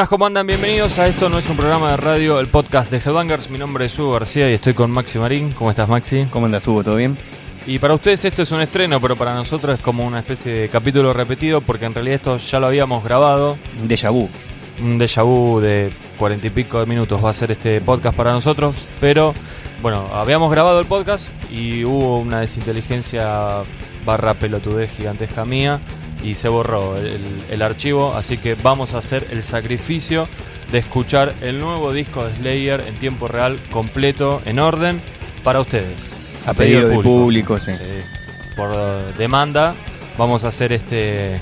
Buenas, ¿cómo andan? Bienvenidos a esto no es un programa de radio, el podcast de Headbangers. Mi nombre es Hugo García y estoy con Maxi Marín. ¿Cómo estás, Maxi? ¿Cómo andas, Hugo? ¿Todo bien? Y para ustedes esto es un estreno, pero para nosotros es como una especie de capítulo repetido porque en realidad esto ya lo habíamos grabado. Un déjà vu. Un déjà vu de cuarenta y pico de minutos va a ser este podcast para nosotros, pero bueno, habíamos grabado el podcast y hubo una desinteligencia barra pelotudez gigantesca mía y se borró el, el archivo, así que vamos a hacer el sacrificio de escuchar el nuevo disco de Slayer en tiempo real, completo, en orden, para ustedes. A pedido del público, sí. Eh, por demanda, vamos a hacer este,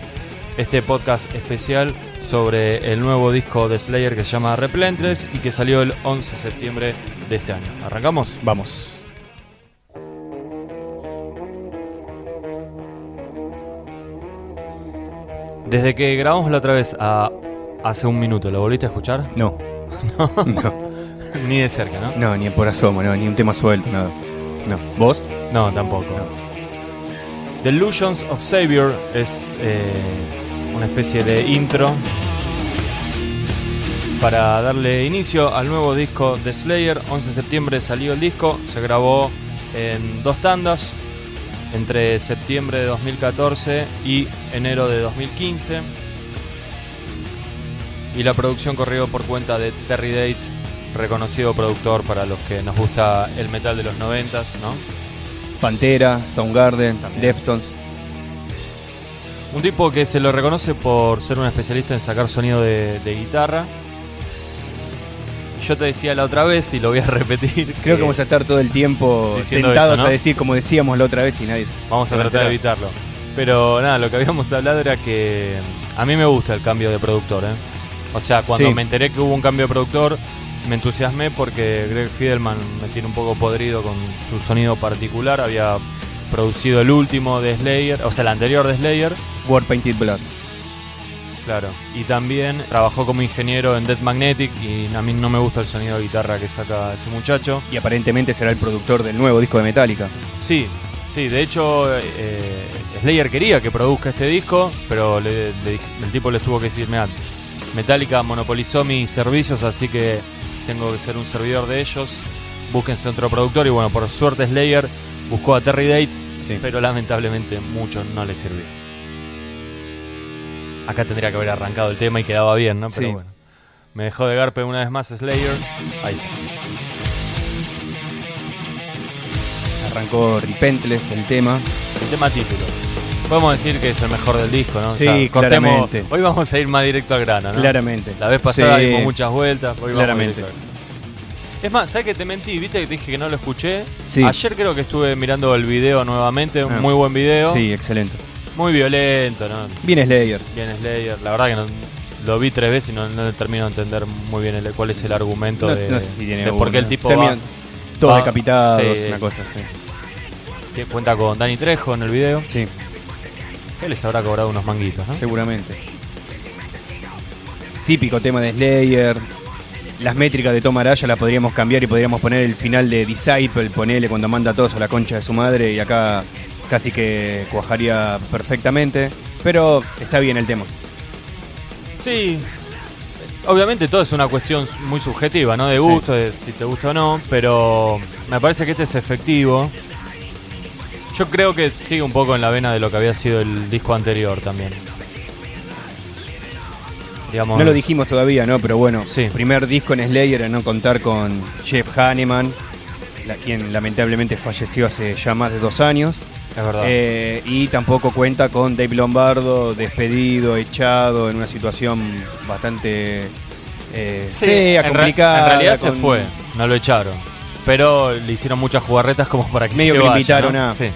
este podcast especial sobre el nuevo disco de Slayer que se llama Replentless y que salió el 11 de septiembre de este año. ¿Arrancamos? Vamos. Desde que grabamos la otra vez a hace un minuto, ¿lo volviste a escuchar? No. no. ni de cerca, ¿no? No, ni por asomo, no, ni un tema suelto, nada. No. ¿Vos? No, tampoco. The Illusions of Savior es eh, una especie de intro para darle inicio al nuevo disco de Slayer. 11 de septiembre salió el disco, se grabó en dos tandas, entre septiembre de 2014 y enero de 2015. Y la producción corrió por cuenta de Terry Date, reconocido productor para los que nos gusta el metal de los 90, ¿no? Pantera, Soundgarden, Deftones. Un tipo que se lo reconoce por ser un especialista en sacar sonido de, de guitarra. Yo te decía la otra vez y lo voy a repetir. Creo que vamos a estar todo el tiempo tentados eso, ¿no? a decir como decíamos la otra vez y nadie. Vamos a tratar de evitarlo. Pero nada, lo que habíamos hablado era que a mí me gusta el cambio de productor. ¿eh? O sea, cuando Sí. me enteré que hubo un cambio de productor, me entusiasmé porque Greg Fidelman me tiene un poco podrido con su sonido particular. Había producido el último de Slayer, o sea, el anterior de Slayer. War Painted Blood. Claro, y también trabajó como ingeniero en Dead Magnetic y a mí no me gusta el sonido de guitarra que saca ese muchacho. Y aparentemente será el productor del nuevo disco de Metallica. Sí, sí, de hecho eh, Slayer quería que produzca este disco, pero le- le dije- el tipo les tuvo que decir, "Mirá, Metallica monopolizó mis servicios, así que tengo que ser un servidor de ellos, búsquense otro productor y bueno, por suerte Slayer buscó a Terry Date, Sí. pero lamentablemente mucho no le sirvió. Acá tendría que haber arrancado el tema y quedaba bien, ¿no? Pero Sí. bueno. Me dejó de garpe una vez más Slayer. Ahí. Arrancó Repentless el tema. El tema título. Podemos decir que es el mejor del disco, ¿no? Sí, cortemos- claramente. Hoy vamos a ir más directo al grano, ¿no? Claramente. La vez pasada Sí. dimos muchas vueltas, hoy Claramente. Es más, ¿sabes que te mentí? ¿Viste que te dije que no lo escuché? Sí. Ayer creo que estuve mirando el video nuevamente, un Ah. muy buen video. Sí, excelente. Muy violento, ¿no? Bien Slayer. Bien Slayer. La verdad que no- lo vi tres veces y no, no termino de entender muy bien el- cuál es el argumento No, de, no sé si tiene de por qué el tipo Terminan va, Todos va- decapitados, sí, una cosa así. que cuenta con Dani Trejo en el video. Sí, Él les habrá cobrado unos manguitos, ¿no? seguramente. Típico tema de Slayer. Las métricas de Tom Araya las podríamos cambiar y podríamos poner el final de Disciple, ponele cuando manda a todos a la concha de su madre y acá casi que cuajaría perfectamente. Pero está bien el tema. Sí. Obviamente todo es una cuestión muy subjetiva, ¿no? De Sí. gusto, de si te gusta o no, pero me parece que este es efectivo. Yo creo que sigue un poco en la vena de lo que había sido el disco anterior también. Digamos, No lo dijimos todavía, ¿no? Pero bueno, Sí. primer disco en Slayer a no contar con Jeff Hanneman, la- quien lamentablemente falleció hace ya más de dos años. Es verdad. Eh, y tampoco cuenta con Dave Lombardo, despedido, echado, en una situación bastante eh, Sí, fea, en complicada. En realidad se con- fue, no lo echaron. Pero le hicieron muchas jugarretas como para que Medio se que lo vaya, invitaron ¿no? a- Sí.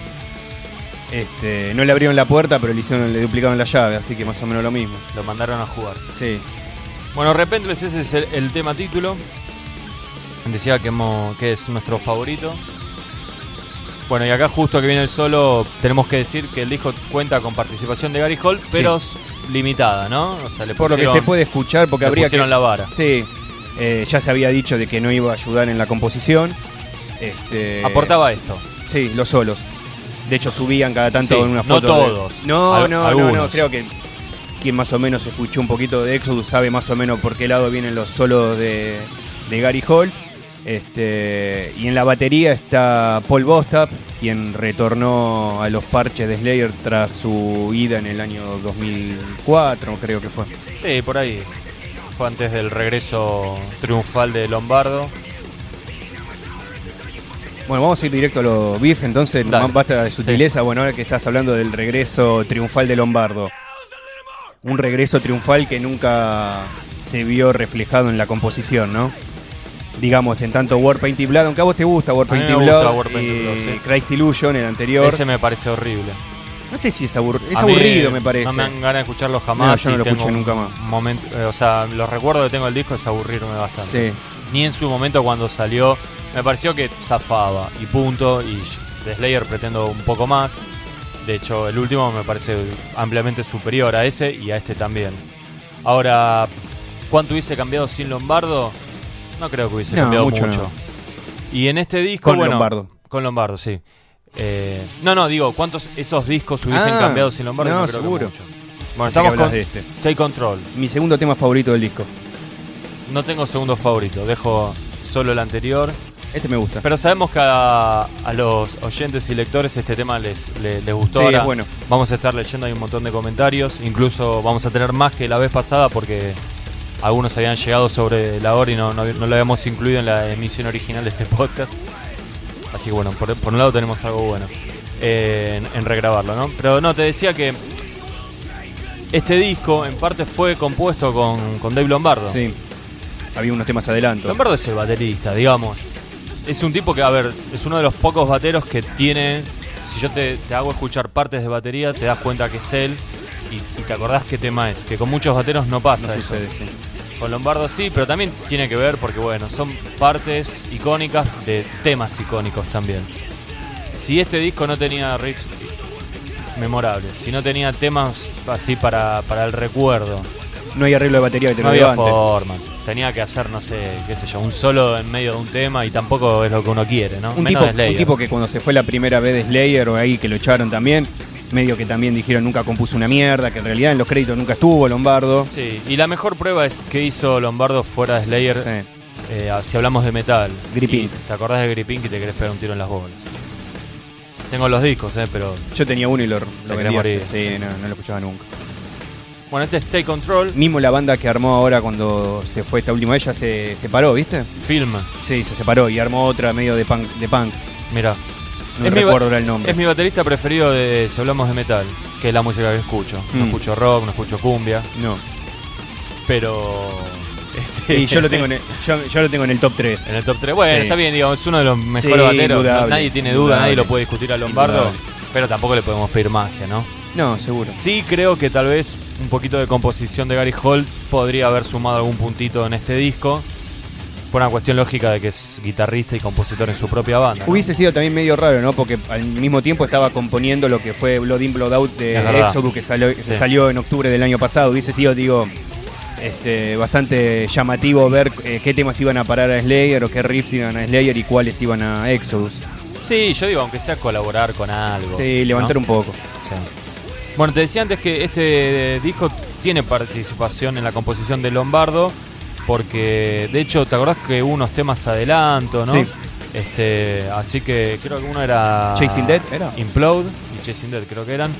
Este, no le abrieron la puerta, pero le, hicieron, le duplicaron la llave, así que más o menos lo mismo. Lo mandaron a jugar. Sí. Bueno, Repentless ese es el, el tema título. Decía que, hemos- que es nuestro favorito. Bueno, y acá justo que viene el solo, tenemos que decir que el disco cuenta con participación de Gary Holt, pero limitada, ¿no? O sea, le Por lo que pusieron- se puede escuchar, porque le habría que. pusieron la vara. Sí, eh, ya se había dicho de que no iba a ayudar en la composición. Este, Aportaba esto. Sí, los solos. De hecho, subían cada tanto Sí, en una no foto. de- todos. No, Al- no, no, no, algunos. creo que quien más o menos escuchó un poquito de Exodus sabe más o menos por qué lado vienen los solos de, de Gary Hall. Este, y en la batería está Paul Bostap, quien retornó a los parches de Slayer tras su ida en el año 2004, creo que fue. Sí, por ahí. Fue antes del regreso triunfal de Lombardo. Bueno, vamos a ir directo a los beef, entonces Dale. basta de sutileza. Bueno, ahora que estás hablando del regreso triunfal de Lombardo. Un regreso triunfal que nunca se vio reflejado en la composición, ¿no? Digamos, en tanto Warpaint y Blood, aunque a vos te gusta Warpaint y Blood Warpaint y Blood, sí. Crazy Illusion, el anterior. Ese me parece horrible. No sé si es, abur- es aburrido, me parece. No me dan ganas de escucharlo jamás. No, yo no lo escuché un nunca más. Momento, eh, o sea, los recuerdos que tengo del disco es aburrirme bastante. Sí. Ni en su momento cuando salió, me pareció que zafaba y punto. Y de Slayer pretendo un poco más. De hecho, el último me parece ampliamente superior a ese y a este también. Ahora, ¿cuánto hubiese cambiado sin Lombardo? No creo que hubiese No, cambiado mucho mucho. no. Y en este disco, Con bueno, Lombardo. Con Lombardo, sí. Eh, no, no, digo, ¿cuántos esos discos hubiesen Ah, cambiado sin Lombardo? no, creo que seguro. mucho. Bueno, estamos con de este. Take Control. Mi segundo tema favorito del disco. No tengo segundo favorito, dejo solo el anterior. Este me gusta. Pero sabemos que a, a los oyentes y lectores este tema les, les, les gustó. Sí, Ahora es bueno. Vamos a estar leyendo ahí un montón de comentarios. Incluso vamos a tener más que la vez pasada porque algunos habían llegado sobre la hora y no, no, no lo habíamos incluido en la emisión original de este podcast. Así que bueno, por, por un lado tenemos algo bueno eh, en, en regrabarlo, ¿no? Pero no, te decía que este disco en parte fue compuesto con, con Dave Lombardo. Sí. Había unos temas adelanto. Lombardo es el baterista, digamos. Es un tipo que, a ver, es uno de los pocos bateros que tiene. Si yo te, te hago escuchar partes de batería, te das cuenta que es él y, y te acordás qué tema es. Que con muchos bateros no pasa No eso. sucede, sí. Con Lombardo sí, pero también tiene que ver porque, bueno, son partes icónicas de temas icónicos también. Si este disco no tenía riffs memorables, si no tenía temas así para, para el recuerdo, No hay arreglo de batería que te no había forma. Tenía que hacer, no sé, qué sé yo, un solo en medio de un tema y tampoco es lo que uno quiere, ¿no? Un Menos tipo, de Slayer. un tipo que cuando se fue la primera vez de Slayer o ahí que lo echaron también, medio que también dijeron nunca compuso una mierda, que en realidad en los créditos nunca estuvo Lombardo. Sí, y la mejor prueba es que hizo Lombardo fuera de Slayer, Sí. eh, si hablamos de metal. Gripink. Y ¿Te acordás de Gripink y te querés pegar un tiro en las bolas? Tengo los discos, eh, pero... Yo tenía uno y lo, lo vendía. morir. Sí, no, no lo escuchaba nunca. Bueno, este es Take Control, Mismo la banda que armó ahora cuando se fue esta última ya se separó, ¿viste? film. Sí, se separó y armó otra medio de punk. De punk. Mira, No Es mi recuerdo ahora el nombre. es mi baterista preferido de si hablamos de metal, que es la música que escucho. No Mm. escucho rock, no escucho cumbia, No. pero... Este, Y yo lo tengo en el, yo, yo lo tengo en el top 3. En el top 3. Bueno, Sí. está bien, digamos, es uno de los mejores Sí, bateros. Indudable, nadie tiene duda, nadie lo puede discutir a Lombardo. Indudable. Pero tampoco le podemos pedir magia, ¿no? No, seguro. Sí, creo que tal vez un poquito de composición de Gary Holt podría haber sumado algún puntito en este disco. Por una cuestión lógica de que es guitarrista y compositor en su propia banda. ¿no? Hubiese sido también medio raro, ¿no? Porque al mismo tiempo estaba componiendo lo que fue Blood In, Blood Out de. Exodus, que salió, Sí. salió en octubre del año pasado. Hubiese sido, digo, este, bastante llamativo ver eh, qué temas iban a parar a Slayer o qué riffs iban a Slayer y cuáles iban a Exodus. Sí, yo digo, aunque sea colaborar con algo. Sí, levantar ¿no? un poco. Sí. Bueno, te decía antes que este disco tiene participación en la composición de Lombardo, porque de hecho, ¿te acordás que hubo unos temas adelanto, no? Sí. Este, así que creo que uno era Chasing Death, ¿era? Implode y Chasing Dead, creo que eran.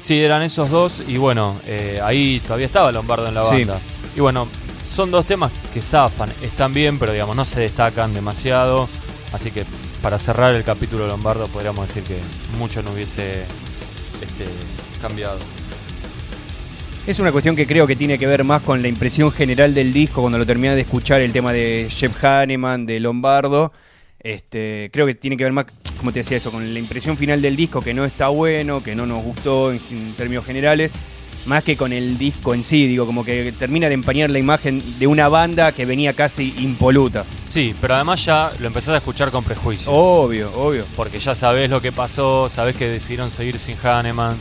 Sí, eran esos dos y bueno, eh, ahí todavía estaba Lombardo en la Sí. banda. Y bueno, son dos temas que zafan, están bien, pero digamos no se destacan demasiado, así que para cerrar el capítulo Lombardo podríamos decir que mucho no hubiese este, cambiado. Es una cuestión que creo que tiene que ver más con la impresión general del disco cuando lo terminé de escuchar el tema de Jeff Hanneman, de Lombardo. Este, creo que tiene que ver más, como te decía eso, con la impresión final del disco que no está bueno, que no nos gustó en, en términos generales, más que con el disco en sí, digo, como que termina de empañar la imagen de una banda que venía casi impoluta. Sí, pero además ya lo empezás a escuchar con prejuicio. Obvio, obvio. Porque ya sabés lo que pasó, sabés que decidieron seguir sin Hahnemann,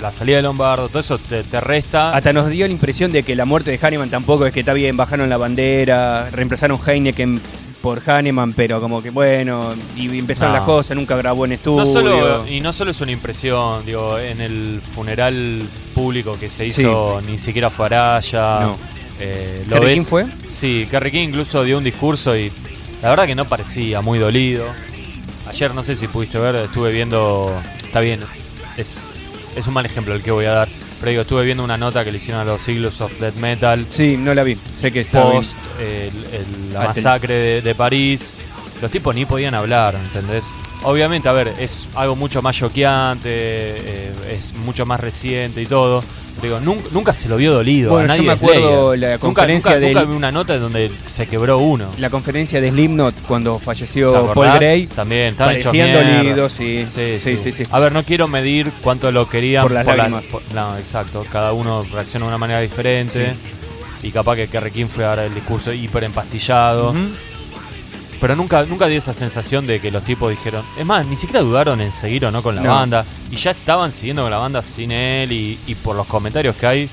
la salida de Lombardo, todo eso te, te resta. Hasta nos dio la impresión de que la muerte de Hanneman tampoco es que está bien, bajaron la bandera, reemplazaron Heineken por Hahnemann, pero como que bueno, y empezaron No. las cosas, nunca grabó en estudio. No solo, y no solo es una impresión, digo, en el funeral público que se hizo ni siquiera fue Araya. No. eh, lo ¿Kerry ves- fue? Sí, Kerry King incluso dio un discurso y la verdad que no parecía muy dolido. Ayer no sé si pudiste ver, estuve viendo, está bien, es, es un mal ejemplo el que voy a dar, pero digo, estuve viendo una nota que le hicieron a los Eagles of Death Metal Sí, no la vi. Sé que está post el- el- la masacre de, de París. Los tipos ni podían hablar, ¿entendés? Obviamente, a ver, es algo mucho más choqueante, eh, es mucho más reciente y todo. Digo, nunca, nunca se lo vio dolido. Bueno, a yo nadie me de acuerdo la Nunca- conferencia nunca, vi una nota donde se quebró uno. La conferencia de Slipknot cuando ¿Te falleció Paul? Gray. También, hechos Parecían dolidos, sí. Sí, Sí, sí. A ver, no quiero medir cuánto lo querían Por las lágrimas. por- no, exacto. Cada uno reacciona de una manera diferente. Y capaz que Kerry King fue ahora el discurso hiper empastillado. Pero nunca, nunca dio esa sensación de que los tipos dijeron. Es más, ni siquiera dudaron en seguir o no con la No. banda. Y ya estaban siguiendo con la banda sin él. Y, y por los comentarios que hay,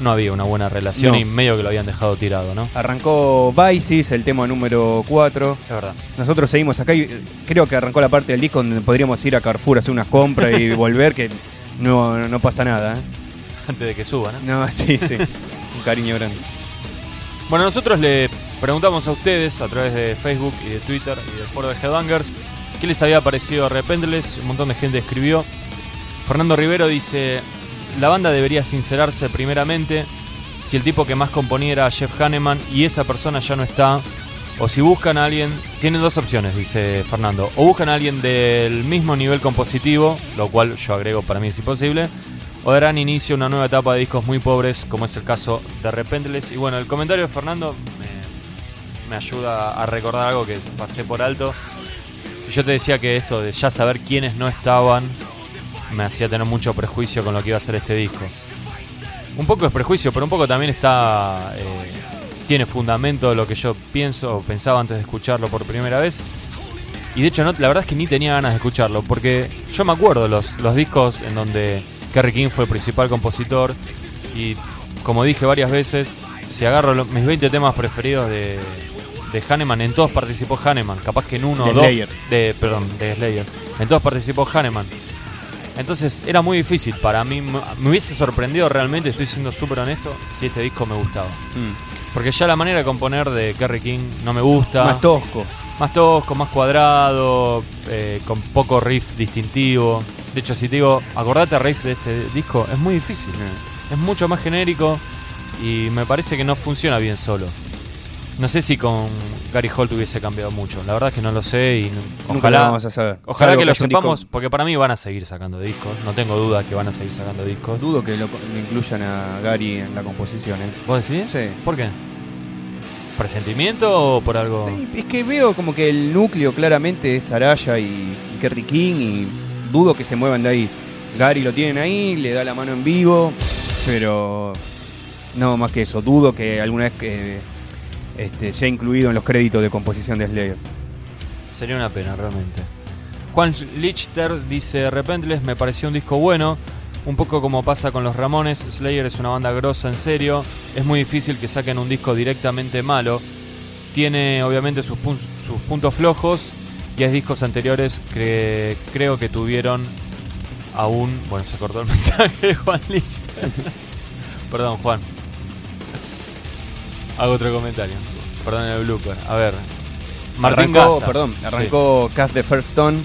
no había una buena relación No. y medio que lo habían dejado tirado, ¿no? Arrancó Vices, el tema número 4. Es verdad. Nosotros seguimos acá y eh, creo que arrancó la parte del disco donde podríamos ir a Carrefour a hacer unas compras y volver, que no, no pasa nada. ¿eh? Antes de que suban, ¿no? No, sí, sí. Un cariño grande. Bueno, nosotros le preguntamos a ustedes a través de Facebook y de Twitter y del foro de Headbangers qué les había parecido Arrependeles. Un montón de gente escribió. Fernando Rivero dice: La banda debería sincerarse primeramente. Si el tipo que más componía era Jeff Hanneman y esa persona ya no está, o si buscan a alguien, tienen dos opciones, dice Fernando. O buscan a alguien del mismo nivel compositivo, lo cual yo agrego para mí es imposible, o darán inicio a una nueva etapa de discos muy pobres, como es el caso de Repentless. Y bueno, el comentario de Fernando me ayuda a recordar algo que pasé por alto. Yo te decía que esto de ya saber quiénes no estaban me hacía tener mucho prejuicio con lo que iba a ser este disco. Un poco es prejuicio, pero un poco también está. eh, tiene fundamento lo que yo pienso o pensaba antes de escucharlo por primera vez. Y de hecho, la verdad es que ni tenía ganas de escucharlo, porque yo me acuerdo los, los discos en donde Kerry King fue el principal compositor. Y como dije varias veces, si agarro lo- mis 20 temas preferidos de, de Hanneman, en todos participó Hanneman. Capaz que en uno De o dos. De, perdón, de Slayer. En todos participó Hanneman. Entonces era muy difícil para mí. Me hubiese sorprendido realmente, estoy siendo súper honesto, si este disco me gustaba. Porque ya la manera de componer de Kerry King no me gusta. Más tosco. Más tosco, más cuadrado, eh, con poco riff distintivo. De hecho, si te digo, acordate el riff de este disco, es muy difícil. Es mucho más genérico y me parece que no funciona bien solo. No sé si con Gary Holt hubiese cambiado mucho. La verdad es que no lo sé y Nunca ojalá, lo vamos a saber. ojalá Salvo que lo sepamos, porque para mí van a seguir sacando discos. No tengo duda que van a seguir sacando discos. Dudo que lo, lo incluyan a Gary en la composición, ¿eh? ¿Vos decís? Sí. ¿Por qué? ¿Presentimiento o por algo? Sí, Es que veo como que el núcleo claramente es Araya y, y Kerry King y dudo que se muevan de ahí. Gary lo tienen ahí, le da la mano en vivo, pero no más que eso. Dudo que alguna vez que este, sea incluido en los créditos de composición de Slayer. Sería una pena, realmente. Juan Lichter dice: Repentless me pareció un disco bueno. Un poco como pasa con los Ramones, Slayer es una banda grosa en serio. Es muy difícil que saquen un disco directamente malo. Tiene obviamente sus, pun- sus puntos flojos. Y hay discos anteriores que creo que tuvieron aún. Bueno, se cortó el mensaje de Juan Lichter. Perdón, Juan. Hago otro comentario. Perdón el blooper. A ver. Martín arrancó, Gaza. perdón, Sí. arrancó Cast the First Stone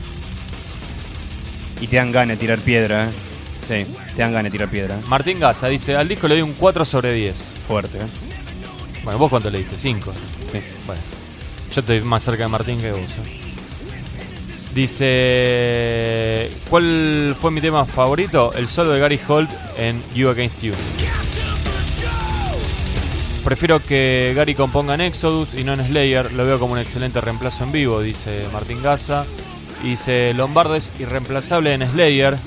y te dan ganas de tirar piedra, ¿eh? Sí, te dan ganas de tirar piedra. Martín Gaza dice, al disco le doy un 4 sobre 10. Fuerte, ¿eh? Bueno, ¿vos cuánto le diste? 5. Sí. Bueno, yo estoy más cerca de Martín que vos. ¿eh? Dice, ¿cuál fue mi tema favorito? El solo de Gary Holt en You Against You. Prefiero que Gary componga en Exodus y no en Slayer. Lo veo como un excelente reemplazo en vivo, dice Martín Gaza. Y dice, Lombardo es irreemplazable en Slayer.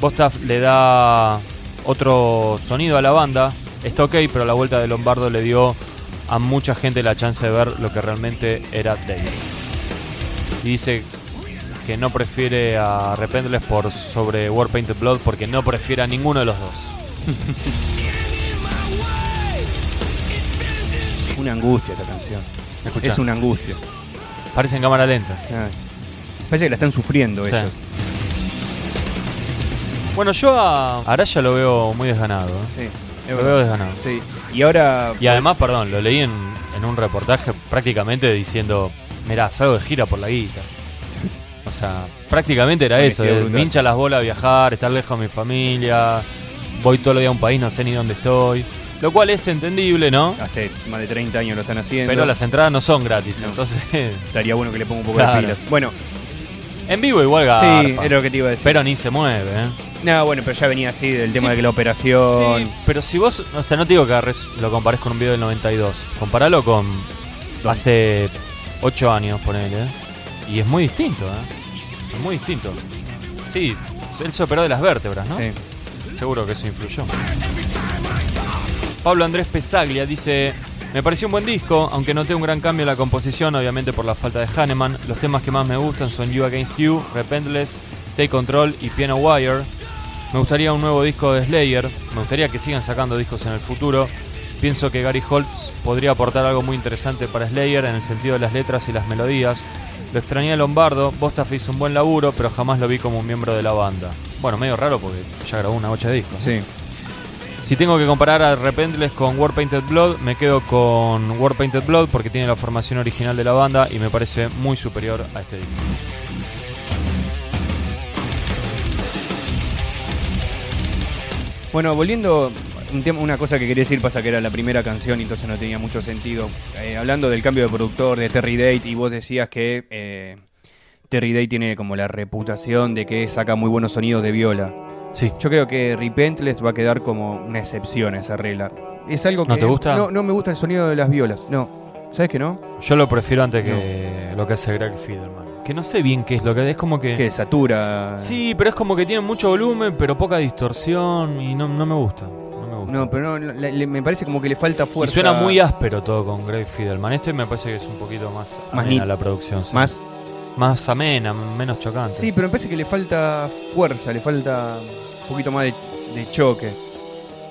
Bostaf le da otro sonido a la banda. Está ok, pero la vuelta de Lombardo le dio a mucha gente la chance de ver lo que realmente era Dave. Y dice que no prefiere a Repentless por sobre War Painted Blood porque no prefiere a ninguno de los dos. Una angustia esta canción. Escuchá. Es una angustia. Parece en cámara lenta. Parece que la están sufriendo Sí. ellos. Bueno, yo a Araya lo veo muy desganado. ¿eh? Sí, Lo veo desganado. Sí. Y ahora. Y además, perdón, lo leí en, en un reportaje prácticamente diciendo, mirá, salgo de gira por la guita. O sea, prácticamente era eso, me hincha las bolas viajar, estar lejos de mi familia, voy todo el día a un país, no sé ni dónde estoy. Lo cual es entendible, ¿no? Hace más de 30 años lo están haciendo. Pero las entradas no son gratis, No. entonces Estaría bueno que le ponga un poco Claro. de pilas. Bueno, en vivo igual sí, garpa, era lo que te iba a decir. pero ni se mueve, ¿eh? No, bueno, pero ya venía así del tema Sí. de que la operación. Sí, pero si vos, o sea, no te digo que agarres- lo compares con un video del 92, comparalo con hace 8 años, ponele, ¿eh? y es muy distinto, ¿eh? Es muy distinto. Sí, él se operó de las vértebras, ¿no? Sí. Seguro que eso influyó. Pablo Andrés Pesaglia dice: Me pareció un buen disco, aunque noté un gran cambio en la composición, obviamente por la falta de Hahnemann. Los temas que más me gustan son You Against You, Repentless, Take Control y Piano Wire. Me gustaría un nuevo disco de Slayer, me gustaría que sigan sacando discos en el futuro. Pienso que Gary Holtz podría aportar algo muy interesante para Slayer en el sentido de las letras y las melodías. Lo extrañé a Lombardo, Bostaf hizo un buen laburo, pero jamás lo vi como un miembro de la banda. Bueno, medio raro porque ya grabó una bocha de discos. Sí. Si tengo que comparar a Repentless con War Painted Blood, me quedo con War Painted Blood porque tiene la formación original de la banda y me parece muy superior a este disco. Bueno, volviendo. Una cosa que quería decir pasa que era la primera canción y entonces no tenía mucho sentido. Eh, hablando del cambio de productor de Terry Date y vos decías que eh, Terry Date tiene como la reputación de que saca muy buenos sonidos de viola. Sí. Yo creo que Repentless va a quedar como una excepción a esa regla. Es algo que ¿No te gusta? No, no me gusta el sonido de las violas. No. ¿Sabes que no? Yo lo prefiero antes que lo que hace Greg Fidelman. Que no sé bien qué es lo que es como que... Que satura. Sí, pero es como que tiene mucho volumen, pero poca distorsión y no, no me gusta. No pero no, le- le- me parece como que le falta y fuerza. suena muy áspero todo con Greg Fidelman. Este me parece que es un poquito más, Más amena la producción. sí. Más. Más amena, menos chocante. Sí, pero me parece que le falta fuerza, le falta un poquito más de, de choque.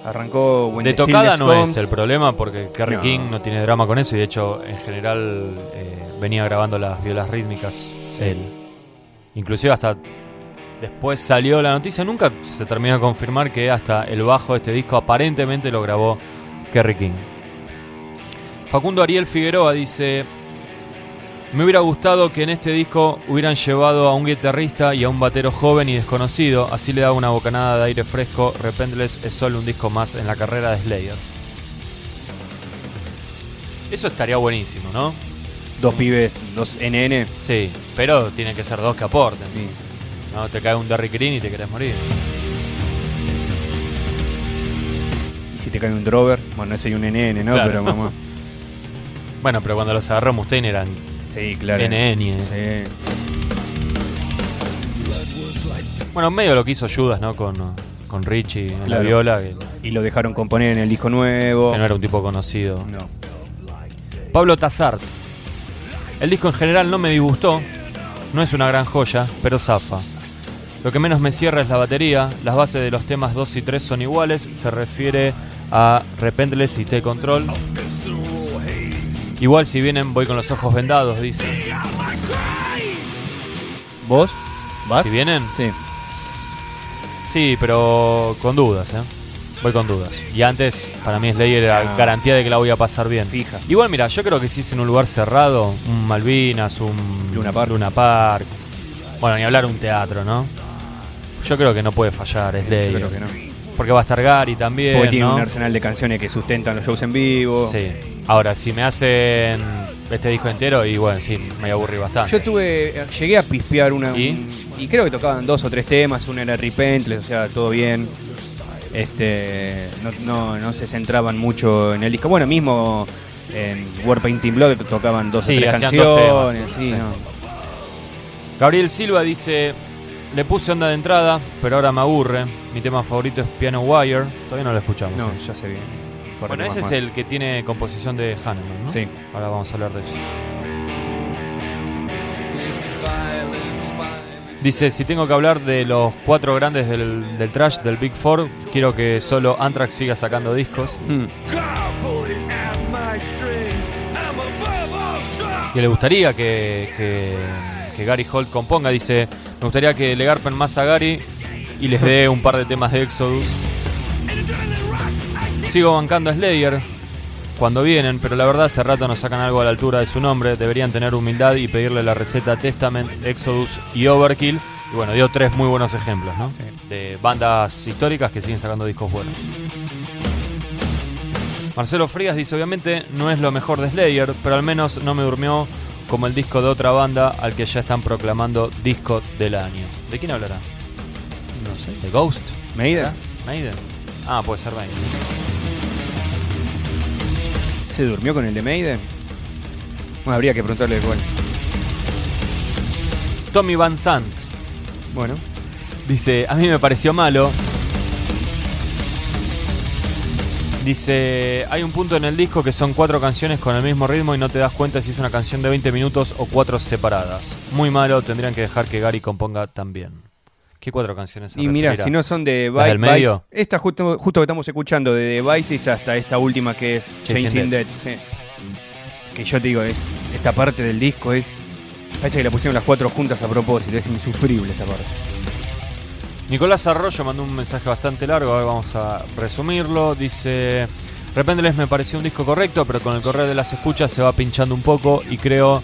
Arrancó When De tocada no Comes. es el problema porque Kerry No. King no tiene drama con eso y de hecho en general eh, venía grabando las violas rítmicas él. Inclusive hasta después salió la noticia, nunca se terminó de confirmar que hasta el bajo de este disco aparentemente lo grabó Kerry King. Facundo Ariel Figueroa dice, me hubiera gustado que en este disco hubieran llevado a un guitarrista y a un batero joven y desconocido, así le da una bocanada de aire fresco. Repentless es solo un disco más en la carrera de Slayer. Eso estaría buenísimo, ¿no? Dos pibes, dos NN. Sí, pero tienen que ser dos que aporten. Sí. No te cae un Derrick Green y te querés morir. Y si te cae un Drover, bueno, no sería un NN, ¿no? Claro. Pero mamá. Bueno, pero cuando los agarró Mustaine eran Sí, claro. NN. Sí. Bueno, medio lo que hizo Judas, ¿no? Con, con Richie en la Claro. viola, que, Y lo dejaron componer en el disco nuevo. que no era un tipo conocido. No. Pablo Tazart. El disco en general no me disgustó, no es una gran joya, pero zafa. Lo que menos me cierra es la batería, las bases de los temas 2 y 3 son iguales, se refiere a Repentless y T-Control. Igual si vienen voy con los ojos vendados, dice. ¿Vos? ¿Vas? Si vienen, Sí. sí, pero con dudas, ¿eh? Voy con dudas. Y antes, para mí Slayer era Ah. garantía de que la voy a pasar bien. Fija. Igual, mira, yo creo que si es en un lugar cerrado, un Malvinas, un Luna Park. Luna Park, bueno, ni hablar un teatro, ¿no? Yo creo que no puede fallar Yo Slayer. creo que no. Porque va a estar Gary también, Porque tiene ¿no? un arsenal de canciones que sustentan los shows en vivo. Sí. Ahora, si me hacen este disco entero, y bueno, sí, me aburrí bastante. Yo tuve, llegué a pispear una ¿Y? un- y creo que tocaban dos o tres temas, uno era Repentless, o sea, todo bien. Este, no, no, no se centraban mucho en el disco. Bueno, mismo en War Painting Blood tocaban dos Sí, o tres hacían dos canciones, temas, sí, sí. no. Gabriel Silva dice, le puse onda de entrada, pero ahora me aburre. Mi tema favorito es Piano Wire. Todavía no lo escuchamos. No, ¿eh? ya se viene. Bueno, ese es el que tiene composición de Hahnemann, ¿no? Sí. Ahora vamos a hablar de eso. Dice, si tengo que hablar de los cuatro grandes del, del trash, del Big Four, quiero que solo Anthrax siga sacando discos. Hmm. que le gustaría que, que, que Gary Holt componga. Dice, me gustaría que le garpen más a Gary y les dé un par de temas de Exodus. Sigo bancando a Slayer cuando vienen, pero la verdad hace rato nos sacan algo a la altura de su nombre. Deberían tener humildad y pedirle la receta Testament, Exodus y Overkill. Y bueno, dio tres muy buenos ejemplos, ¿no? De bandas históricas que siguen sacando discos buenos. Marcelo Frías dice, obviamente no es lo mejor de Slayer, pero al menos no me durmió como el disco de otra banda al que ya están proclamando disco del año. ¿De quién hablará? No sé. ¿De Ghost? Maiden. ¿Maiden? Ah, puede ser Maiden. ¿Se durmió con el de Maiden? Bueno, habría que preguntarle cuál. Tommy Van Sant Bueno. dice, a mí me pareció malo. Dice, hay un punto en el disco que son cuatro canciones con el mismo ritmo y no te das cuenta si es una canción de 20 minutos o cuatro separadas. Muy malo, tendrían que dejar que Gary componga también. ¿Qué cuatro canciones Y mira, si no son de ¿Las del Vice, medio? esta justo, justo que estamos escuchando, de The Vices hasta esta última que es Chasing. Dead. sí. Que yo te digo, es esta parte del disco es. Parece que la pusieron las cuatro juntas a propósito, es insufrible esta parte. Nicolás Arroyo mandó un mensaje bastante largo, a ver, vamos a resumirlo. Dice, Repentles me pareció un disco correcto, pero con el correr de las escuchas se va pinchando un poco y creo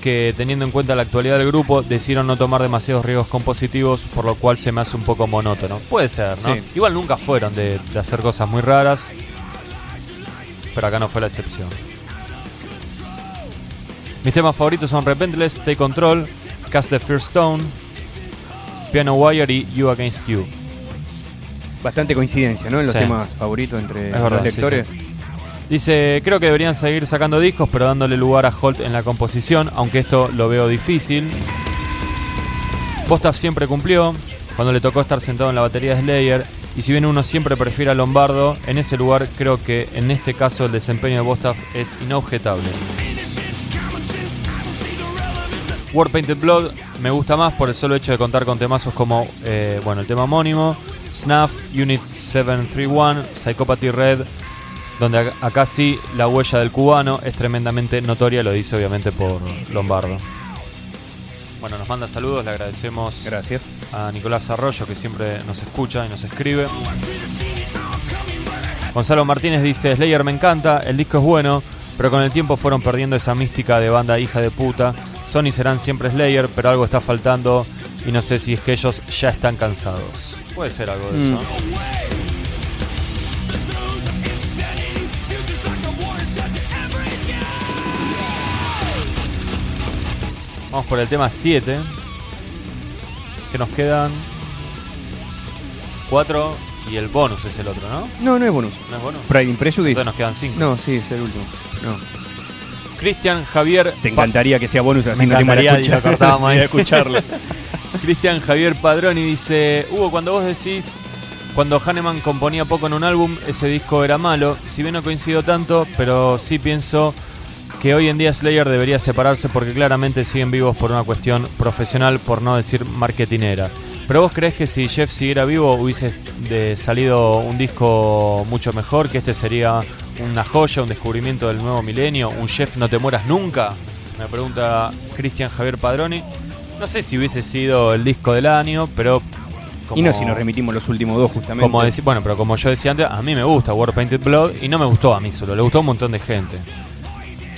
que teniendo en cuenta la actualidad del grupo, decidieron no tomar demasiados riesgos compositivos, por lo cual se me hace un poco monótono. Puede ser, ¿no? Sí. Igual nunca fueron de, de hacer cosas muy raras, pero acá no fue la excepción. Mis temas favoritos son Repentless, Take Control, Cast the First Stone, Piano Wire y You Against You. Bastante coincidencia, ¿no? En los Sí. temas favoritos entre verdad, los lectores. sí. Dice, creo que deberían seguir sacando discos, pero dándole lugar a Holt en la composición, aunque esto lo veo difícil. Bostaff siempre cumplió, cuando le tocó estar sentado en la batería de Slayer, y si bien uno siempre prefiere a Lombardo, en ese lugar creo que en este caso el desempeño de Bostaff es inobjetable. War Painted Blood me gusta más por el solo hecho de contar con temazos como, eh, bueno, el tema homónimo, Snuff, Unit 731, Psychopathy Red, donde ac- acá sí la huella del cubano es tremendamente notoria, lo dice obviamente por Lombardo. Bueno, nos manda saludos, le agradecemos Gracias. a Nicolás Arroyo que siempre nos escucha y nos escribe. Gonzalo Martínez dice, Slayer me encanta, el disco es bueno, pero con el tiempo fueron perdiendo esa mística de banda hija de puta. Sony serán siempre Slayer, pero algo está faltando y no sé si es que ellos ya están cansados. Puede ser algo de eso. Mm. Vamos por el tema 7. Que nos quedan 4 y el bonus es el otro, ¿no? No, no es bonus. ¿No es bonus? Pride in Prejudice. Entonces nos quedan 5. No, sí, es el último. No. Cristian Javier. Te encantaría que sea bonus así Me encantaría escucharlo. Cristian Javier Padroni dice: Hugo, cuando vos decís. Cuando Hahnemann componía poco en un álbum, ese disco era malo. Si bien no coincido tanto, pero sí pienso que hoy en día Slayer debería separarse porque claramente siguen vivos por una cuestión profesional, por no decir marketinera. Pero vos crees que si Jeff siguiera vivo hubiese de- salido un disco mucho mejor, que este sería una joya, un descubrimiento del nuevo milenio, un Jeff no te mueras nunca? Me pregunta Cristian Javier Padroni. No sé si hubiese sido el disco del año, pero... Y no si nos remitimos los últimos dos, justamente. como bueno, pero como yo decía antes, a mí me gusta War Painted Blood y no me gustó a mí solo, le gustó a un montón de gente.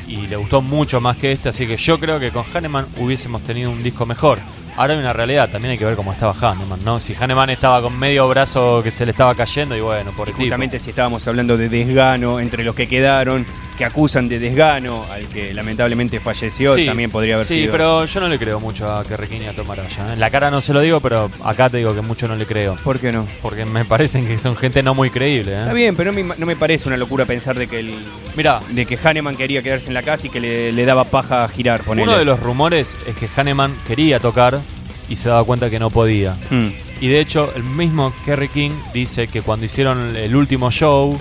Y le gustó mucho más que este, así que yo creo que con Hahnemann hubiésemos tenido un disco mejor. Ahora hay una realidad, también hay que ver cómo estaba Hahnemann, ¿no? Si Hahnemann estaba con medio brazo que se le estaba cayendo, y bueno, por tipo. Justamente si estábamos hablando de desgano entre los que quedaron, que acusan de desgano al que lamentablemente falleció, Sí, también podría haber sí, sido. pero yo no le creo mucho a que Requini a Tomaraya. ¿eh? En la cara no se lo digo, pero acá te digo que mucho no le creo. ¿Por qué no? Porque me parecen que son gente no muy creíble. ¿eh? Está bien, pero no me, no me parece una locura pensar de que el, Mira, de que Hahnemann quería quedarse en la casa y que le, le daba paja a girar, ponele. Uno de los rumores es que Hahnemann quería tocar y se daba cuenta que no podía. Mm. Y de hecho, el mismo Kerry King dice que cuando hicieron el último show,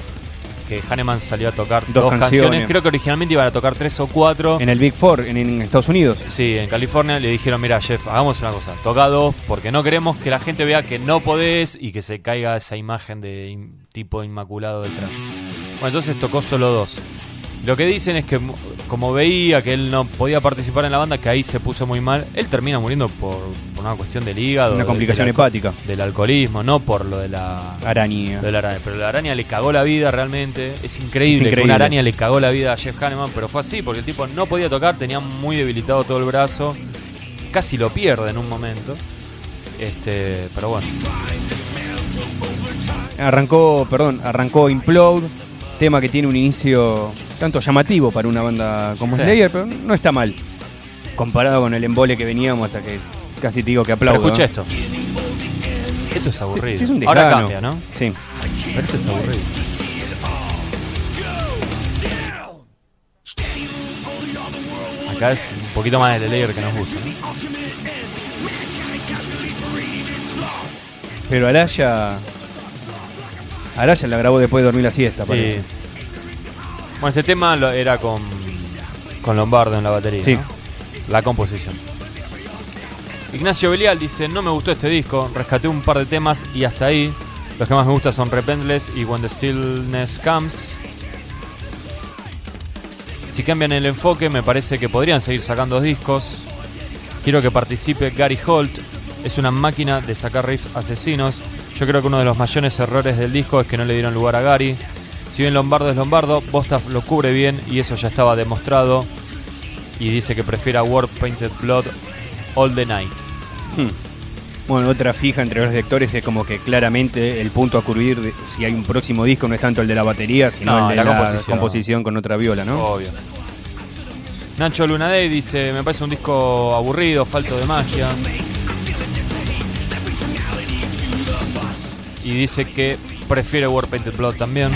que Hahnemann salió a tocar Dos dos, canciones. canciones. creo que originalmente iban a tocar tres o cuatro. En el Big Four, en, en Estados Unidos. Sí, en California le dijeron, mira Jeff, hagamos una cosa, toca dos, porque no queremos que la gente vea que no podés y que se caiga esa imagen de in- tipo inmaculado del trash. Bueno, entonces tocó solo dos. Lo que dicen es que como veía que él no podía participar en la banda, que ahí se puso muy mal, él termina muriendo por, por una cuestión del hígado. Una complicación del hepática. Del alcoholismo, no por lo de la... Araña. de la araña. Pero la araña le cagó la vida realmente. Es increíble, Es que increíble. una araña le cagó la vida a Jeff Hanneman, pero fue así, porque el tipo no podía tocar, tenía muy debilitado todo el brazo. Casi lo pierde en un momento. Este, pero bueno. Arrancó, perdón, arrancó Implode, tema que tiene un inicio tanto llamativo para una banda como Sí. Slayer, pero no está mal. Comparado con el embole que veníamos hasta que casi te digo que Pero aplaudo. escucha ¿eh? esto. Esto es aburrido. Sí, sí, es un Ahora cambia, ¿no? Sí. Pero esto es aburrido. Acá es un poquito más de Slayer que nos gusta, ¿no? Pero Araya. Araya la grabó después de dormir la siesta, parece. Sí. Bueno, este tema lo- era con, con Lombardo en la batería. Sí. ¿no? La composición. Ignacio Belial dice: No me gustó este disco, rescaté un par de temas y hasta ahí. Los que más me gustan son Repentless y When the Stillness Comes. Si cambian el enfoque, me parece que podrían seguir sacando discos. Quiero que participe Gary Holt. Es una máquina de sacar riffs asesinos. Yo creo que uno de los mayores errores del disco es que no le dieron lugar a Gary. Si bien Lombardo es Lombardo, Bostaf lo cubre bien y eso ya estaba demostrado. Y dice que prefiere a Painted Blood All the Night. Hmm. Bueno, otra fija entre los lectores es como que claramente el punto a cubrir de- si hay un próximo disco no es tanto el de la batería, sino No, el de la la, composición. composición. con otra viola, ¿no? Obvio. Nacho Lunadey dice, me parece un disco aburrido, falto de magia. Y dice que prefiere War Painted Blood también.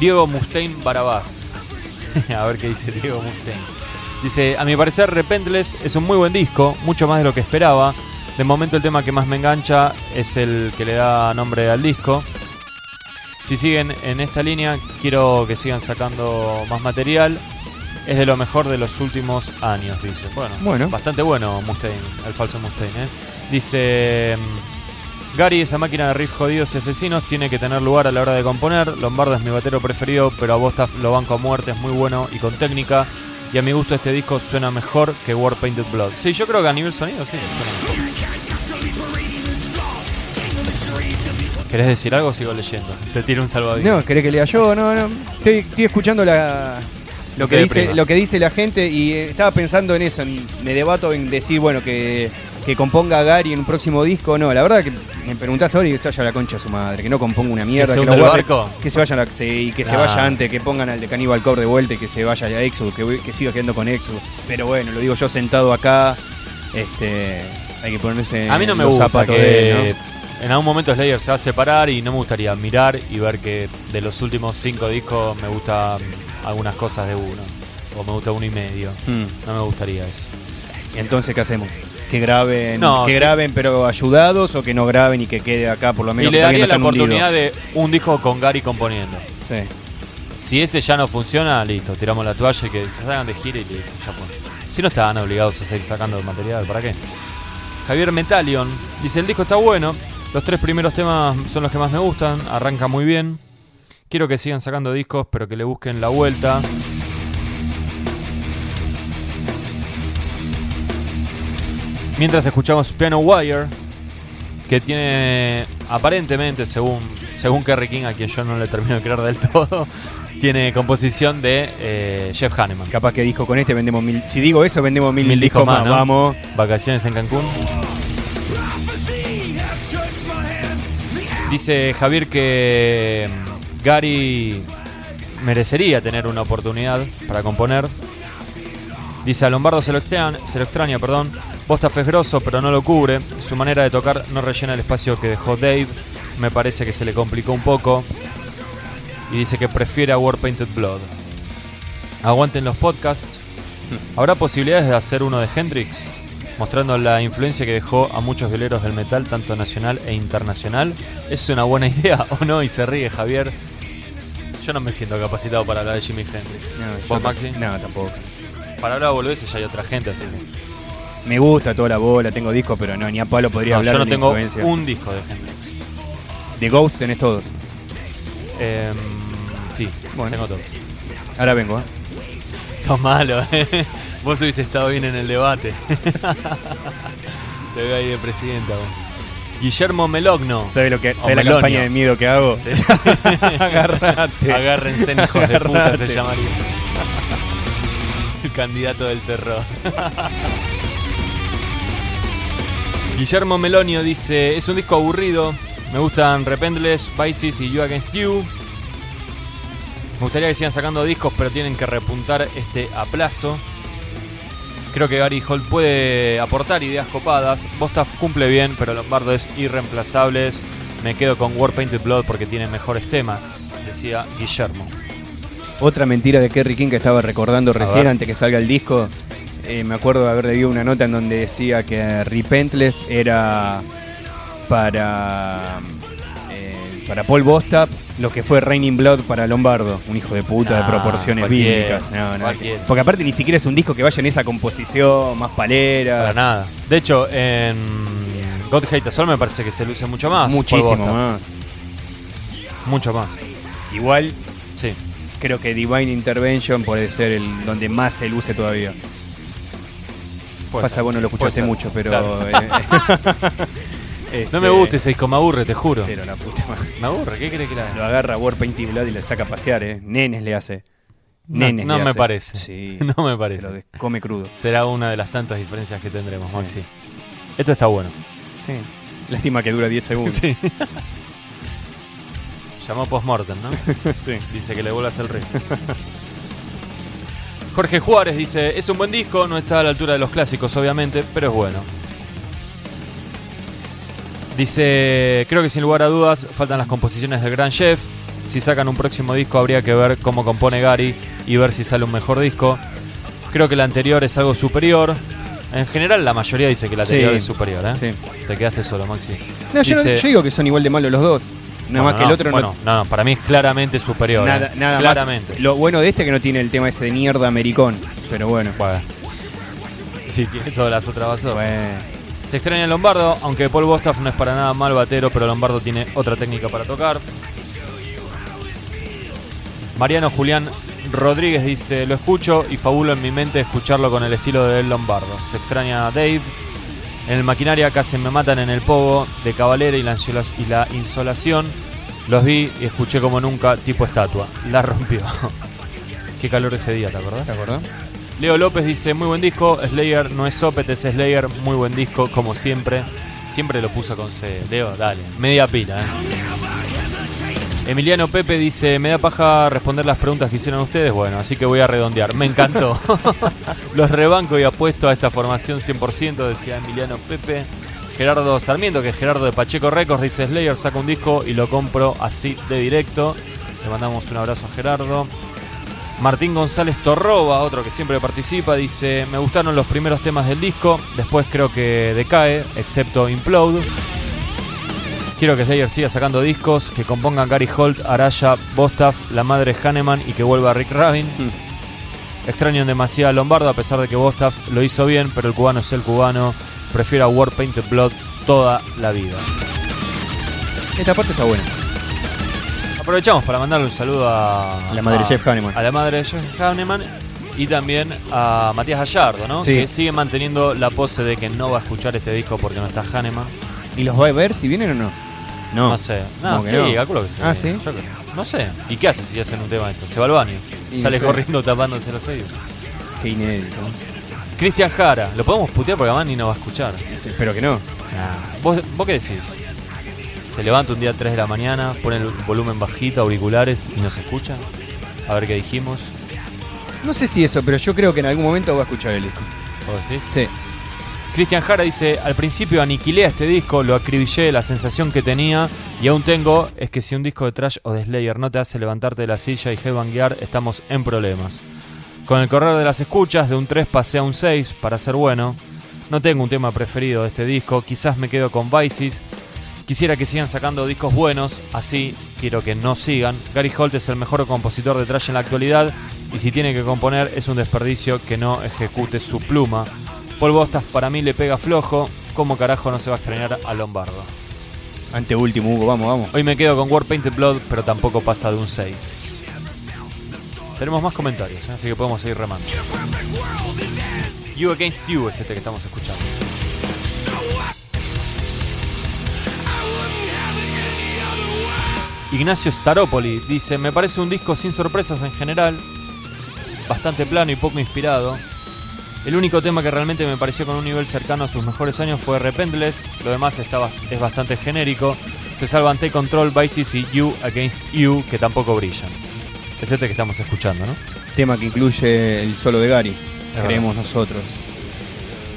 Diego Mustaine Barabás. A ver qué dice Diego Mustaine. Dice, a mi parecer Repentless es un muy buen disco, mucho más de lo que esperaba. De momento el tema que más me engancha es el que le da nombre al disco. Si siguen en esta línea, quiero que sigan sacando más material. Es de lo mejor de los últimos años, dice. Bueno, Bueno. bastante bueno Mustaine, el falso Mustaine. ¿eh? Dice, mm, Gary, esa máquina de riff jodidos y asesinos, tiene que tener lugar a la hora de componer. Lombardo es mi batero preferido, pero a Bosta lo banco a muerte, es muy bueno y con técnica. Y a mi gusto este disco suena mejor que War Painted Blood. Sí, yo creo que a nivel sonido sí. suena mejor. ¿Querés decir algo o sigo leyendo? Te tiro un salvavidas. No, ¿querés que lea yo? No, no. Estoy, estoy escuchando la, lo, que dice, lo que dice la gente y eh, estaba pensando en eso. en- me debato en decir, bueno, que, que componga Gary en un próximo disco. No, la verdad que me preguntás ahora y que se vaya a la concha de su madre. Que no componga una mierda. Que, lo guarde- barco? que se vaya a la- y que se vaya antes, que pongan al de Cannibal Corpse de vuelta y que se vaya a Exodus, que, que siga quedando con Exodus. Pero bueno, lo digo yo sentado acá. Este, hay que ponerse A mí no me gusta que de él, en algún momento Slayer se va a separar y no me gustaría mirar y ver que de los últimos cinco discos me gustan algunas cosas de uno. O me gusta uno y medio. ¿no? Mm. No me gustaría eso. Entonces, ¿qué hacemos? Que graben, No, que sí. graben pero ayudados o que no graben y que quede acá por lo Y menos le que todavía daría la no oportunidad de un disco con Gary componiendo. Sí. Si ese ya no funciona, listo, tiramos la toalla y que se salgan de gira y listo, ya fue. Si no estaban obligados a seguir sacando material, ¿para qué? Javier Metalion dice: El disco está bueno, los tres primeros temas son los que más me gustan, arranca muy bien. Quiero que sigan sacando discos, pero que le busquen la vuelta. Mientras escuchamos Piano Wire, que tiene aparentemente, según, según Kerry King, a quien yo no le termino de creer del todo, tiene composición de eh, Jeff Hanneman. Capaz que disco con este vendemos mil. Si digo eso, vendemos mil, Mil discos discos más. ¿no? Vamos. Vacaciones en Cancún. Dice Javier que mm, Gary merecería tener una oportunidad para componer. Dice a Lombardo se lo extraña, se lo extraña perdón. Bostaf es grosso, pero no lo cubre. Su manera de tocar no rellena el espacio que dejó Dave. Me parece que se le complicó un poco. Y dice que prefiere a War Painted Blood. Aguanten los podcasts. ¿Habrá posibilidades de hacer uno de Hendrix? Mostrando la influencia que dejó a muchos violeros del metal, tanto nacional e internacional. ¿Es una buena idea o no? Y se ríe Javier. Yo no me siento capacitado para hablar de Jimi Hendrix. No, ¿Vos, Maxi? No, tampoco. Para hablar de boludeces ya hay otra gente, así que... Me gusta toda la bola, tengo discos, pero no, ni a palo podría No, hablar yo no de tengo influencia. un disco de Hendrix. De Ghost tenés todos. Em, Sí, Bueno. tengo todos. Ahora vengo, ¿eh? Sos malo, ¿eh? Vos hubiese estado bien en el debate. Te veo ahí de presidenta. vos. Guillermo Melogno. ¿Sabes lo que, sabe la campaña de miedo que hago? Sí. Agárrate. Agárrense, hijos de puta, se llamaría. El candidato del terror. Guillermo Melonio dice: Es un disco aburrido. Me gustan Repentless, Vices y You Against You. Me gustaría que sigan sacando discos, pero tienen que repuntar este a plazo. Creo que Gary Holt puede aportar ideas copadas. Bostaf cumple bien, pero Lombardo es irreemplazable. Me quedo con War Painted Blood porque tiene mejores temas, decía Guillermo. Otra mentira de Kerry King que estaba recordando recién ver. antes que salga el disco. Eh, me acuerdo de haber leído una nota en donde decía que Repentless era para eh, para Paul Bostap lo que fue Raining Blood para Lombardo, un hijo de puta de Nah, proporciones bíblicas. No, porque aparte ni siquiera es un disco que vaya en esa composición más palera. Para nada. De hecho, en God Hate All me parece que se luce mucho más. Muchísimo más. Mucho más. Igual Sí. creo que Divine Intervention puede ser el donde más se luce todavía. Pasa, ser, bueno, lo escuchaste mucho, pero. Claro. eh, No me este, gusta ese disco, me aburre, te juro. Pero la puta madre. Me aburre, ¿qué crees que la Lo agarra Warpaint y y le saca a pasear, ¿eh? Nenes le hace. Nenes no le me hace. parece. Sí. No me Se parece. lo des- come crudo. Será una de las tantas diferencias que tendremos, Sí. Maxi. Esto está bueno. Sí. Lástima que dura 10 segundos. Sí. Llamó postmortem, ¿no? sí. Dice que le vuelvas el ritmo. Jorge Juárez dice, es un buen disco, no está a la altura de los clásicos, obviamente, pero es bueno. Dice, creo que sin lugar a dudas faltan las composiciones del gran chef. Si sacan un próximo disco habría que ver cómo compone Gary y ver si sale un mejor disco. Creo que el anterior es algo superior. En general la mayoría dice que el anterior Sí. es superior, ¿eh? Sí. Te quedaste solo, Maxi. No, yo, no- yo digo que son igual de malos los dos. Nada Bueno, más que el no, otro bueno, no. no, para mí es claramente superior. Nada, ¿eh? nada más. claramente. Lo bueno de este es que no tiene el tema ese de mierda americón. Pero bueno. Bueno. Sí, tiene todas las otras bases. Bueno. Se extraña Lombardo, aunque Paul Bostaff no es para nada mal batero, pero Lombardo tiene otra técnica para tocar. Mariano Julián Rodríguez dice, lo escucho y fabulo en mi mente escucharlo con el estilo de Lombardo. Se extraña a Dave. En el maquinaria casi me matan en el pogo de Cabalera y la, y la insolación. Los vi y escuché como nunca, tipo estatua. La rompió. Qué calor ese día, ¿te acordás? ¿Te acordás? Leo López dice, muy buen disco, Slayer no es Opet, es Slayer, muy buen disco, como siempre. Siempre lo puso con C. Leo, dale, media pila, eh. Emiliano Pepe dice, me da paja responder las preguntas que hicieron ustedes, bueno, así que voy a redondear. Me encantó. Los rebanco y apuesto a esta formación 100%, decía Emiliano Pepe. Gerardo Sarmiento, que es Gerardo de Pacheco Records, dice Slayer, saca un disco y lo compro así de directo. Le mandamos un abrazo a Gerardo. Martín González Torroba, otro que siempre participa, dice, me gustaron los primeros temas del disco, después creo que decae, excepto Implode. Quiero que Slayer siga sacando discos, que compongan Gary Holt, Araya, Bostaff, la madre Hanneman y que vuelva Rick Rabin. Extrañan demasiado a Lombardo a pesar de que Bostaff lo hizo bien, pero el cubano es el cubano. Prefiero a War Painted Blood toda la vida. Esta parte está buena. Aprovechamos para mandarle un saludo a la madre a- Jeff Hanneman. A la madre de Jeff Hanneman y también a Matías Gallardo, ¿no? Sí. Que sigue manteniendo la pose de que no va a escuchar este disco porque no está Hanneman. ¿Y los va a ver si vienen o no? No. No, sé. No, ¿Cómo que sí, no? calculo que sí. Ah, ¿sí? Yo. No sé. ¿Y qué hace si hacen un tema de esto? Se va al baño. Y Sale corriendo tapándose los oídos. Qué inédito. Cristian Jara. Lo podemos putear porque además ni nos va a escuchar. Sí, Espero que no. ¿Vos, ¿Vos qué decís? Se levanta un día a 3 de la mañana, pone el volumen bajito, auriculares y nos escucha. A ver qué dijimos. No sé si eso, pero yo creo que en algún momento va a escuchar el disco. ¿Vos decís? Sí. Cristian Jara dice, al principio aniquilé este disco, lo acribillé, la sensación que tenía y aún tengo es que si un disco de trash o de Slayer no te hace levantarte de la silla y headbanguear, estamos en problemas. Con el correr de las escuchas, de un 3 pasé a un 6 para ser bueno. No tengo un tema preferido de este disco, quizás me quedo con Vices. Quisiera que sigan sacando discos buenos, así quiero que no sigan. Gary Holt es el mejor compositor de trash en la actualidad y si tiene que componer es un desperdicio que no ejecute su pluma. Paul Bostaff para mí le pega flojo, como carajo no se va a extrañar a Lombardo. Ante último, Hugo, vamos, vamos. Hoy me quedo con War Painted Blood, pero tampoco pasa de un 6. tenemos más comentarios, ¿eh? así que podemos seguir remando. You Against You es este que estamos escuchando. Ignacio Staropoli dice, me parece un disco sin sorpresas en general, bastante plano y poco inspirado. El único tema que realmente me pareció con un nivel cercano a sus mejores años fue Repentless, lo demás estaba, es bastante genérico. Se salvan Take Control, Vices y You Against You, que tampoco brillan. Es este que estamos escuchando, ¿no? Tema que incluye el solo de Gary, creemos nosotros.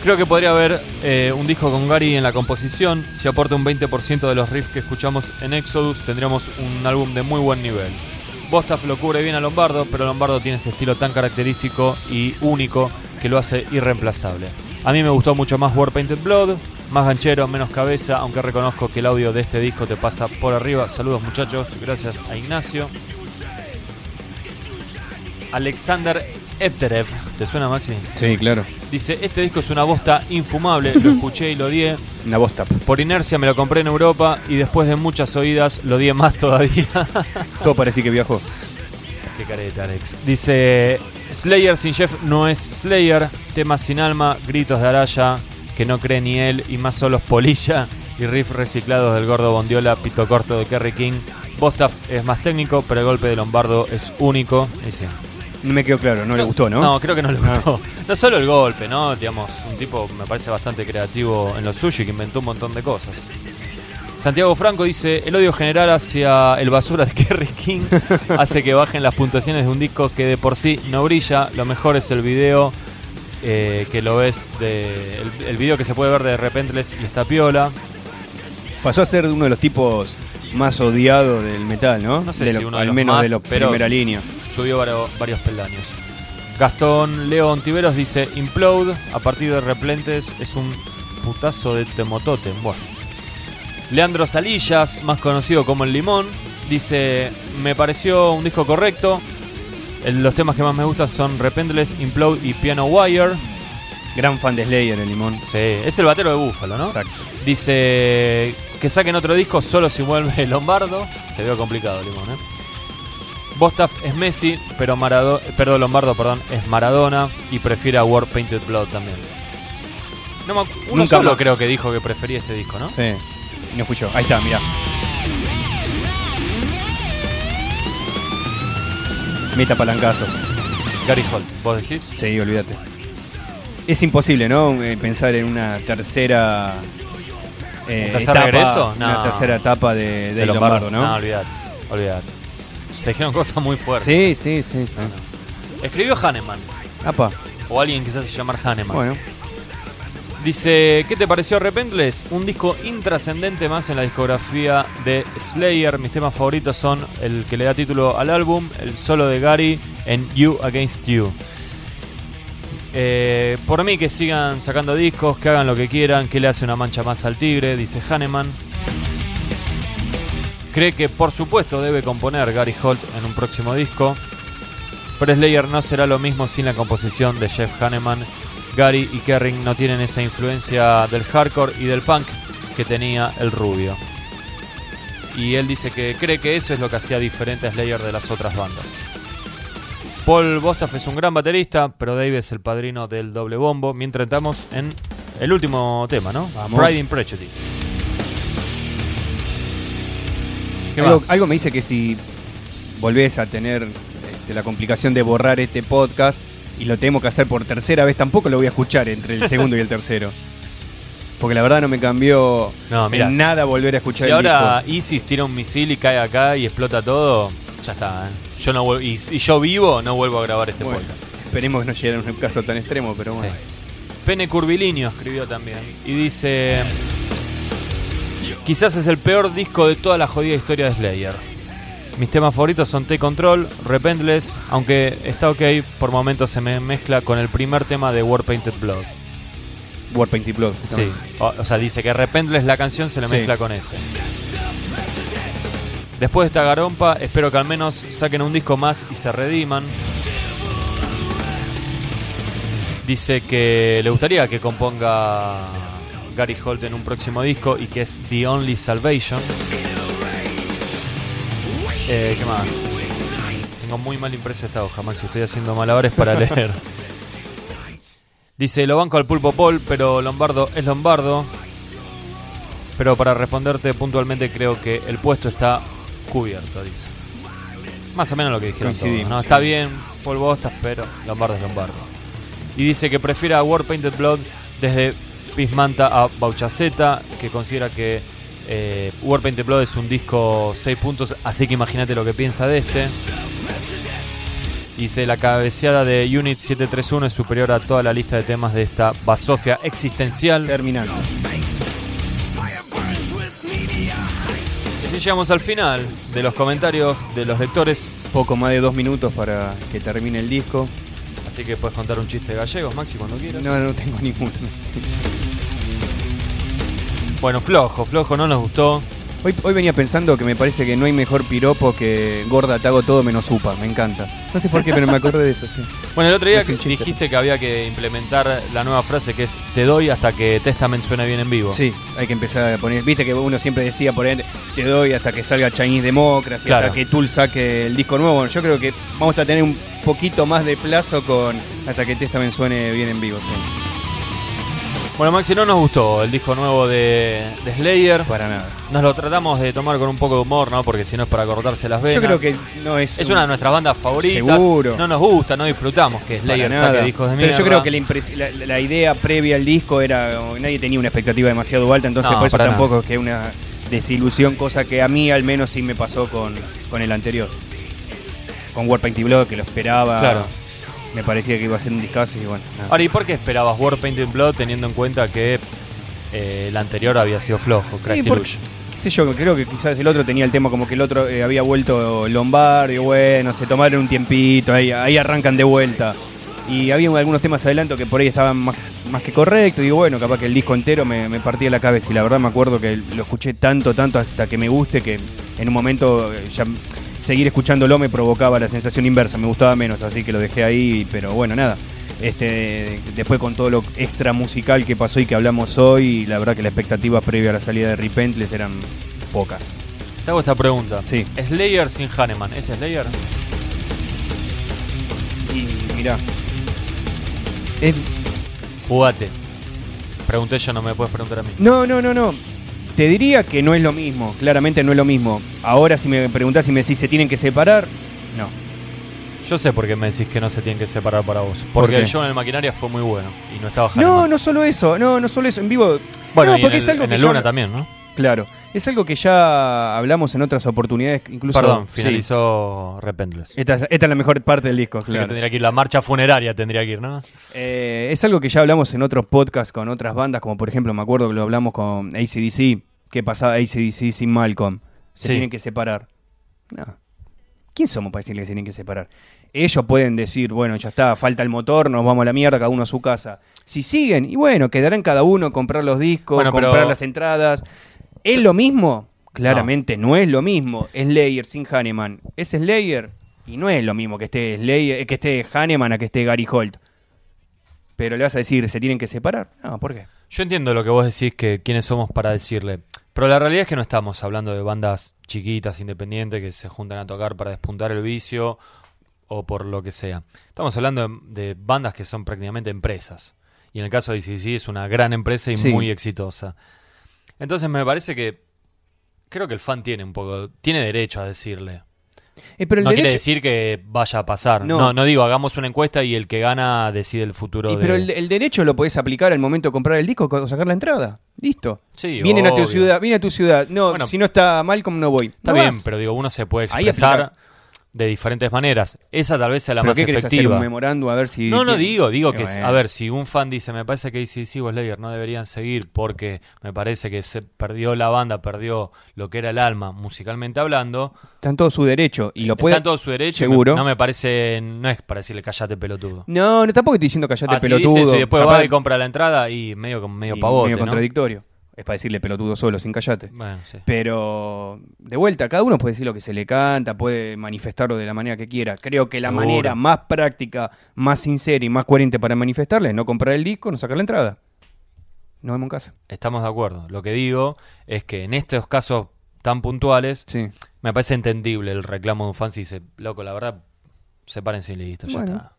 Creo que podría haber eh, un disco con Gary en la composición. Si aporta un 20% de los riffs que escuchamos en Exodus, tendríamos un álbum de muy buen nivel. Bostaf lo cubre bien a Lombardo, pero Lombardo tiene ese estilo tan característico y único que lo hace irreemplazable. A mí me gustó mucho más War Painted Blood, más ganchero, menos cabeza, aunque reconozco que el audio de este disco te pasa por arriba. Saludos muchachos, gracias a Ignacio. Alexander Epterev, ¿te suena Maxi? Sí, claro. Dice, este disco es una bosta infumable, lo escuché y lo odié. Una bosta. Por inercia me lo compré en Europa y después de muchas oídas lo odié más todavía. Todo parece que viajó. Qué careta, Alex. Dice, Slayer sin Jeff no es Slayer, temas sin alma, gritos de Araya, que no cree ni él, y más solos polilla y riff reciclados del gordo Bondiola, pito corto de Kerry King. Bostaf es más técnico, pero el golpe de Lombardo es único. Dice, No me quedó claro, no, le gustó, ¿no? no, creo que no le Ah. gustó. No solo el golpe, ¿no? Digamos, un tipo me parece bastante creativo en lo suyo y que inventó un montón de cosas. Santiago Franco dice, el odio general hacia el basura de Kerry King hace que bajen las puntuaciones de un disco que de por sí no brilla. Lo mejor es el video eh, que lo ves, de, el, el video que se puede ver de Repentless y está piola. Pasó a ser uno de los tipos más odiados del metal, ¿no? No sé De si lo- uno de al los menos más, de los primera línea. Subió varios, varios peldaños. Gastón León Tiveros dice, Implode a partir de Replentes es un putazo de Temotote. Bueno. Leandro Salillas, más conocido como El Limón, dice, me pareció un disco correcto. Los temas que más me gustan son Repentless, Implode y Piano Wire. Gran fan de Slayer, el limón. Sí, es el batero de Búfalo, ¿no? Exacto. Dice que saquen otro disco solo si vuelve Lombardo. Te veo complicado, Limón, ¿eh? Bostaf es Messi, pero Marado perdón, Lombardo, perdón, es Maradona y prefiere a War Painted Blood también. No uno Nunca solo más. creo que dijo que prefería este disco, ¿no? Sí. No fui yo. Ahí está, mirá. Meta palancazo. Gary Holt, ¿vos decís? Sí, olvídate. Es imposible, ¿no? Eh, Pensar en una tercera. eh, ¿Un tercer etapa, regreso? Una No. tercera etapa de, de Lombardo, ¿no? No, olvídate, olvídate. Se dijeron cosas muy fuertes. sí, sí, sí, sí. Escribió Hahnemann, Apa, o alguien quizás se llamar Hahnemann. bueno. Dice, ¿qué te pareció Repentless? Un disco intrascendente más en la discografía de Slayer. Mis temas favoritos son el que le da título al álbum, el solo de Gary en You Against You. Eh, por mí que sigan sacando discos, que hagan lo que quieran, que le hace una mancha más al tigre, dice Hahnemann. Cree que por supuesto debe componer Gary Holt en un próximo disco. Pero Slayer no será lo mismo sin la composición de Jeff Hanneman. Gary y Kerring no tienen esa influencia del hardcore y del punk que tenía el rubio. Y él dice que cree que eso es lo que hacía diferente a Slayer de las otras bandas. Paul Bostaph es un gran baterista, pero Dave es el padrino del doble bombo. Mientras entramos en el último tema, ¿no? Vamos. Pride and Prejudice. ¿Qué Algo, más? algo me dice que si volvés a tener este, la complicación de borrar este podcast y lo tenemos que hacer por tercera vez, tampoco lo voy a escuchar entre el segundo y el tercero. Porque la verdad no me cambió No, mirá, en nada volver a escuchar Si el ahora disco. ISIS tira un misil y cae acá y explota todo, ya está. ¿eh? Yo no y, y yo vivo, no vuelvo a grabar este Bueno, podcast. esperemos que no llegue a un caso tan extremo, pero bueno. Sí. Pene Curvilíneo escribió también. Y dice: Quizás es el peor disco de toda la jodida historia de Slayer. Mis temas favoritos son Take Control, Repentless, aunque está ok, por momentos se me mezcla con el primer tema de War Painted Blood. Warpaint y Blood. Sí, o, o sea, dice que Repentless la canción se le Sí. mezcla con ese. Después de esta garompa, espero que al menos saquen un disco más y se rediman. Dice que le gustaría que componga Gary Holt en un próximo disco y que es The Only Salvation. Eh, ¿Qué más? tengo muy mal impresa esta hoja, Max. Estoy haciendo malabares para leer. Dice, lo banco al pulpo Paul, pero Lombardo es Lombardo. Pero para responderte puntualmente creo que el puesto está cubierto, dice. Más o menos lo que dijeron todos, ¿no? Está bien, Paul Bostas, pero Lombardo es Lombardo. Y dice que prefiere a War Painted Blood desde Pismanta a Bauchaceta, que considera que eh, War Painted Blood es un disco 6 puntos, así que imagínate lo que piensa de este. Dice, la cabeceada de Unit 731 es superior a toda la lista de temas de esta basofia existencial. Terminando. Y llegamos al final de los comentarios de los lectores. Poco más de dos minutos para que termine el disco. Así que puedes contar un chiste de gallegos, Maxi, cuando quieras. No, no tengo ninguno. Bueno, flojo, flojo, no nos gustó. Hoy, hoy venía pensando que me parece que no hay mejor piropo que gorda te hago todo menos upa. Me encanta. No sé por qué, pero me acordé de eso, sí. Bueno, el otro día que dijiste que había que implementar la nueva frase que es te doy hasta que Testament suene bien en vivo. Sí, hay que empezar a poner. Viste que uno siempre decía poner te doy hasta que salga Chinese Democracy, Claro. hasta que Tool saque el disco nuevo. Bueno, yo creo que vamos a tener un poquito más de plazo con hasta que Testament suene bien en vivo, sí. Bueno, Maxi, no nos gustó el disco nuevo de, de Slayer. Para nada. Nos lo tratamos de tomar con un poco de humor, ¿no? Porque si no es para cortarse las venas. Yo creo que no es. Es un- una de nuestras bandas favoritas. Seguro. No nos gusta, no disfrutamos que Slayer saque discos de Pero mierda. yo creo que la, impres- la- la idea previa al disco era. Nadie tenía una expectativa demasiado alta, entonces No, por eso para tampoco es que una desilusión, cosa que a mí al menos sí me pasó con, con el anterior. Con Warpaint y Blood, que lo esperaba. Claro. Me parecía que iba a ser un discazo y bueno. nada. Ahora, ¿y por qué esperabas War Painted Blood teniendo en cuenta que eh, el anterior había sido flojo, Crash Sí, por- Deluxe? qué sé yo, creo que quizás el otro tenía el tema como que el otro eh, había vuelto Lombardo y bueno, se tomaron un tiempito, ahí, ahí arrancan de vuelta. Y había algunos temas adelanto que por ahí estaban más, más que correctos. Digo, bueno, capaz que el disco entero me, me partía la cabeza. Y la verdad me acuerdo que lo escuché tanto, tanto hasta que me guste que en un momento eh, ya seguir escuchándolo me provocaba la sensación inversa. Me gustaba menos, así que lo dejé ahí. Pero bueno, nada. Este, después con todo lo extra musical que pasó y que hablamos hoy, la verdad que las expectativas previa a la salida de Repentless eran pocas. Te hago esta pregunta. Sí. Slayer sin Hanneman, ¿es Slayer? Y mirá. es- Jugate. Pregunté yo, no me puedes preguntar a mí. no, no, no, no. Te diría que no es lo mismo. Claramente no es lo mismo. Ahora si me preguntás si me decís se tienen que separar, no. Yo sé por qué me decís que no se tienen que separar para vos. ¿Por Porque qué? el show en el Maquinaria fue muy bueno y no estaba No, no solo eso. No, no solo eso. En vivo. Bueno, no, y en porque el, es algo en el Luna también, ¿no? Claro. Es algo que ya hablamos en otras oportunidades. Incluso. Perdón, sí. finalizó Repentless. Esta, es- esta es la mejor parte del disco, Así que claro. tendría que ir la marcha funeraria, tendría que ir, ¿no? Eh, es algo que ya hablamos en otros podcasts con otras bandas, como por ejemplo, me acuerdo que lo hablamos con ACDC. ¿Qué pasaba ACDC sin Malcolm? Se Sí. tienen que separar. No. ¿Quién somos para decirle que se tienen que separar? Ellos pueden decir, bueno, ya está, falta el motor, nos vamos a la mierda, cada uno a su casa. Si siguen, y bueno, quedarán cada uno comprar los discos, Bueno, pero- comprar las entradas. ¿Es lo mismo? Claramente no. es lo mismo. Slayer sin Hanneman. Es Slayer y no es lo mismo que esté Slayer, que esté Hanneman a que esté Gary Holt. Pero le vas a decir, ¿se tienen que separar? No, ¿por qué? Yo entiendo lo que vos decís, que quiénes somos para decirle. Pero la realidad es que no estamos hablando de bandas chiquitas, independientes, que se juntan a tocar para despuntar el vicio o por lo que sea. Estamos hablando de, de bandas que son prácticamente empresas. Y en el caso de ICC es una gran empresa y Sí. muy exitosa. Entonces me parece que creo que el fan tiene un poco, tiene derecho a decirle. Eh, pero el no quiere decir que vaya a pasar. No. No. no, digo, hagamos una encuesta y el que gana decide el futuro Y de... pero el, el derecho lo podés aplicar al momento de comprar el disco o sacar la entrada. Listo. Sí, Vienen a tu ciudad, viene a tu ciudad. No, Bueno. si no está Malcolm no voy. Está No bien, vas. pero digo, uno se puede expresar. De diferentes maneras. Esa tal vez sea la ¿Pero más qué querés hacer? efectiva. ¿Un memorándum a ver si...? No, no tiene- digo, digo que, bueno. a ver, si un fan dice, me parece que ACDC o Slayer no deberían seguir porque me parece que se perdió la banda, perdió lo que era el alma, musicalmente hablando, Está en todo su derecho. Y lo puede... está en todo su derecho. Seguro. me- no me parece, no es para decirle callate pelotudo. No, no, tampoco estoy diciendo callate Así pelotudo. dice eso y después Capaz- va y compra la entrada y medio, medio y pavote, medio ¿no? Es para decirle pelotudo solo, sin callate. Bueno, sí. Pero de vuelta, cada uno puede decir lo que se le canta, puede manifestarlo de la manera que quiera. Creo que la manera más práctica, más sincera y más coherente para manifestarle es no comprar el disco, no sacar la entrada. Nos vemos en casa. Estamos de acuerdo. Lo que digo es que en estos casos tan puntuales Sí. Me parece entendible el reclamo de un fan si dice, loco, la verdad, sepárense y listo, ya Bueno. está.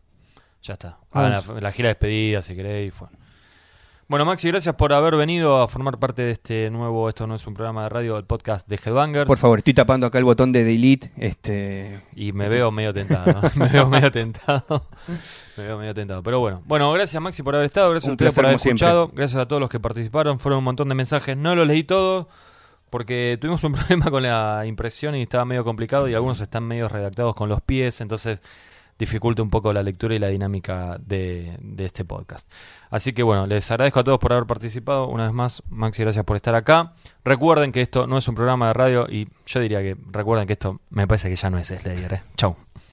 Ya está. Hagan la, la gira de despedida si queréis. fue. Bueno, Maxi, gracias por haber venido a formar parte de este nuevo, esto no es un programa de radio, el podcast de Headbangers. Por favor, estoy tapando acá el botón de delete. Este, Y me veo medio tentado, ¿no? me veo medio tentado. me veo medio tentado. Pero bueno. Bueno, gracias Maxi por haber estado, gracias Un a ustedes por haber siempre. escuchado, gracias a todos los que participaron, fueron un montón de mensajes, no los leí todos porque tuvimos un problema con la impresión y estaba medio complicado y algunos están medio redactados con los pies, entonces dificulta un poco la lectura y la dinámica de, de este podcast. Así que bueno, les agradezco a todos por haber participado. Una vez más, Maxi, gracias por estar acá. Recuerden que esto no es un programa de radio y yo diría que recuerden que esto me parece que ya no es Slayer. ¿eh? Chau.